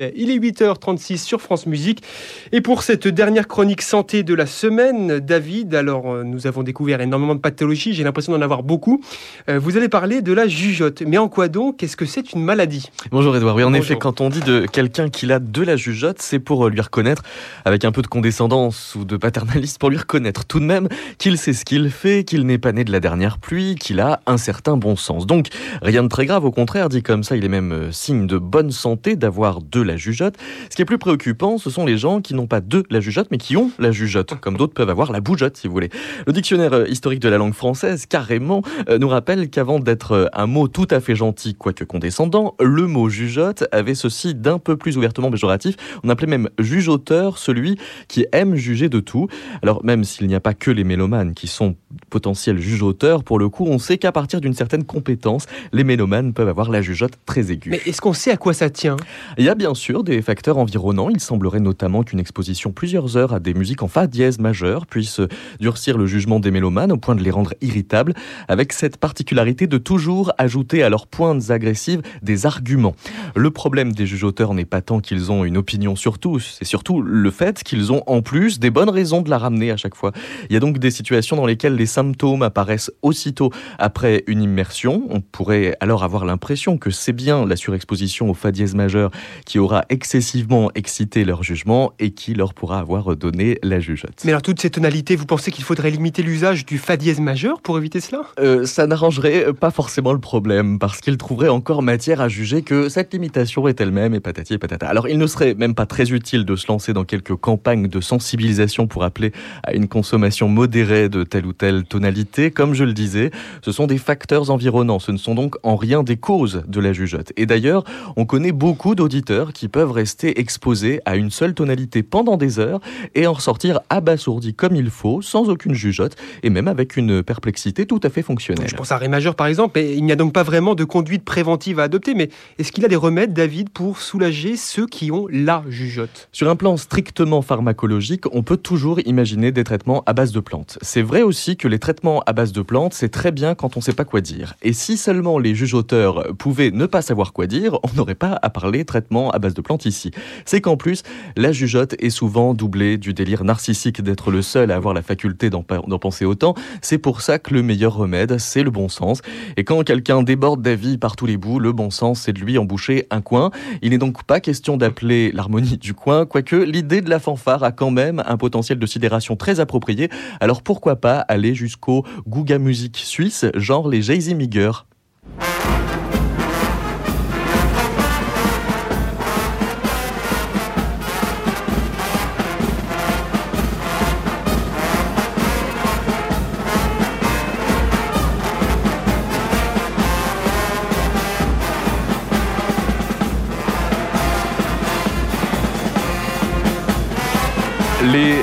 Il est 8h36 sur France Musique. Et pour cette dernière chronique santé de la semaine, David, alors euh, nous avons découvert énormément de pathologies, j'ai l'impression d'en avoir beaucoup. Euh, vous allez parler de la jugeote. Mais en quoi donc? Qu'est-ce que c'est une maladie? Bonjour Edouard. Oui, en effet, quand on dit de quelqu'un qu'il a de la jugeote, c'est pour euh, lui reconnaître, avec un peu de condescendance ou de paternalisme, pour lui reconnaître tout de même qu'il sait ce qu'il fait, qu'il n'est pas né de la dernière pluie, qu'il a un certain bon sens. Donc, rien de très grave, au contraire, dit comme ça, il est même signe de bonne santé d'avoir de la jugeote. Ce qui est plus préoccupant, ce sont les gens qui n'ont pas de la jugeote, mais qui ont la jugeote, comme d'autres peuvent avoir la bougeotte, si vous voulez. Le dictionnaire euh, historique de la langue française, carrément, euh, nous rappelle qu'avant d'être euh, un mot tout à fait gentil, quoique condescendant, le mot jugeote avait ceci d'un peu plus ouvertement péjoratif. On appelait même jugeoteur celui qui aime juger de tout. Alors même s'il n'y a pas que les mélomanes qui sont potentiels jugeauteurs, pour le coup, on sait qu'à partir d'une certaine compétence, les mélomanes peuvent avoir la jugeote très aiguë. Mais est-ce qu'on sait à quoi ça tient? Il y a bien sûr des facteurs environnants. Il semblerait notamment qu'une exposition plusieurs heures à des musiques en fa dièse majeur puisse durcir le jugement des mélomanes au point de les rendre irritables, avec cette particularité de toujours ajouter à leurs pointes agressives des arguments. Le problème des juge-auteurs n'est pas tant qu'ils ont une opinion sur tout, c'est surtout le fait qu'ils ont en plus des bonnes raisons de la ramener à chaque fois. Il y a donc des situations dans lesquelles les symptômes apparaissent aussitôt après une immersion. On pourrait alors avoir l'impression que c'est bien la surexposition au fa dièse majeur qui aura excessivement excité leur jugement et qui leur pourra avoir donné la jugeote. Mais alors, toutes ces tonalités, vous pensez qu'il faudrait limiter l'usage du fa dièse majeur pour éviter cela? Euh, Ça n'arrangerait pas forcément le problème, parce qu'ils trouveraient encore matière à juger que cette limitation est elle-même et patati et patata. Alors, il ne serait même pas très utile de se lancer dans quelques campagnes de sensibilisation pour appeler à une consommation modérée de telle ou telle tonalité. Comme je le disais, ce sont des facteurs environnants, ce ne sont donc en rien des causes de la jugeote. Et d'ailleurs, on connaît beaucoup d'auditeurs qui peuvent rester exposés à une seule tonalité pendant des heures et en ressortir abasourdis comme il faut, sans aucune jugeote et même avec une perplexité tout à fait fonctionnelle. Je pense à Ré majeur par exemple, et il n'y a donc pas vraiment de conduite préventive à adopter, mais est-ce qu'il a des remèdes, David, pour soulager ceux qui ont la jugeote? Sur un plan strictement pharmacologique, on peut toujours imaginer des traitements à base de plantes. C'est vrai aussi que les traitements à base de plantes, c'est très bien quand on ne sait pas quoi dire. Et si seulement les jugeauteurs pouvaient ne pas savoir quoi dire, on n'aurait pas à parler traitement à base de plantes ici. C'est qu'en plus, la jugeote est souvent doublée du délire narcissique d'être le seul à avoir la faculté d'en penser autant. C'est pour ça que le meilleur remède, c'est le bon sens. Et quand quelqu'un déborde d'avis par tous les bouts, le bon sens, c'est de lui emboucher un coin. Il n'est donc pas question d'appeler l'harmonie du coin, quoique l'idée de la fanfare a quand même un potentiel de sidération très approprié. Alors pourquoi pas aller jusqu'au Gouga musique suisse, genre les Jay-Z Migger Les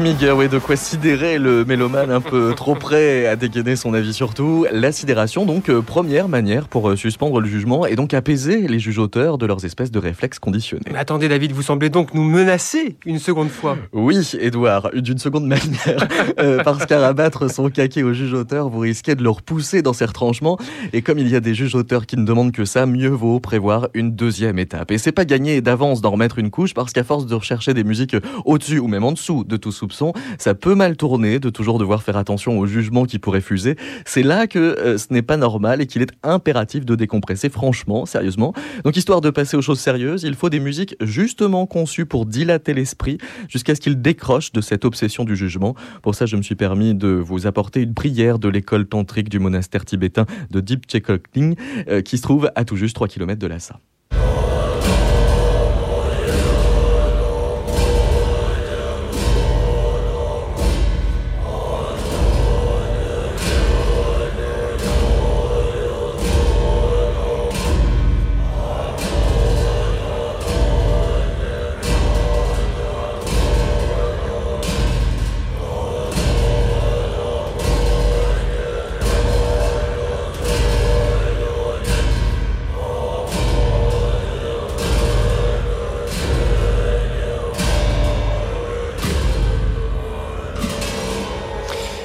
Miguel, oui, de quoi sidérer le mélomane un peu trop près à dégainer son avis sur tout. La sidération, donc, euh, première manière pour euh, suspendre le jugement et donc apaiser les juges-auteurs de leurs espèces de réflexes conditionnés. Mais attendez, David, vous semblez donc nous menacer une seconde fois. Oui, Edouard, d'une seconde manière. euh, parce qu'à rabattre son caquet aux juges-auteurs, vous risquez de leur pousser dans ses retranchements. Et comme il y a des juges-auteurs qui ne demandent que ça, mieux vaut prévoir une deuxième étape. Et c'est pas gagné d'avance d'en remettre une couche parce qu'à force de rechercher des musiques au-dessus ou même en dessous de tout soupçon, ça peut mal tourner de toujours devoir faire attention aux jugements qui pourraient fuser. C'est là que euh, ce n'est pas normal et qu'il est impératif de décompresser franchement, sérieusement. Donc histoire de passer aux choses sérieuses, il faut des musiques justement conçues pour dilater l'esprit jusqu'à ce qu'il décroche de cette obsession du jugement. Pour ça, je me suis permis de vous apporter une prière de l'école tantrique du monastère tibétain de Deep Chekokling euh, qui se trouve à tout juste 3 km de Lhasa.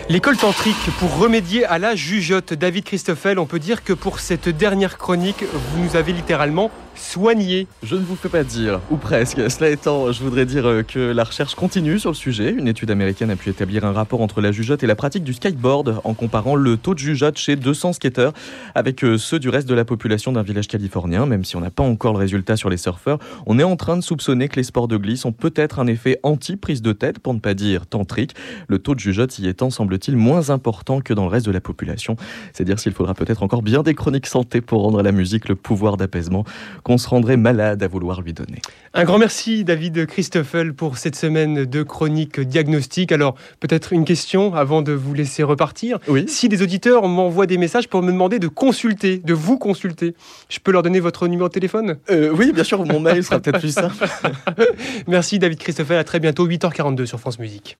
L'école tantrique pour remédier à la jugeote. David Christoffel, on peut dire que pour cette dernière chronique, vous nous avez littéralement soigner. Je ne vous fais pas dire, ou presque. Cela étant, je voudrais dire euh, que la recherche continue sur le sujet. Une étude américaine a pu établir un rapport entre la jugeote et la pratique du skateboard en comparant le taux de jugeote chez 200 skateurs avec euh, ceux du reste de la population d'un village californien. Même si on n'a pas encore le résultat sur les surfeurs, on est en train de soupçonner que les sports de glisse ont peut-être un effet anti-prise de tête, pour ne pas dire tantrique. Le taux de jugeote y étant, semble-t-il, moins important que dans le reste de la population. C'est dire s'il faudra peut-être encore bien des chroniques santé pour rendre à la musique le pouvoir d'apaisement qu'on se rendrait malade à vouloir lui donner. Un grand merci David Christoffel pour cette semaine de chronique diagnostique. Alors peut-être une question avant de vous laisser repartir. Oui. Si des auditeurs m'envoient des messages pour me demander de consulter, de vous consulter, je peux leur donner votre numéro de téléphone? Euh, oui, bien sûr, mon mail sera peut-être plus simple. Merci David Christoffel, à très bientôt 8h42 sur France Musique.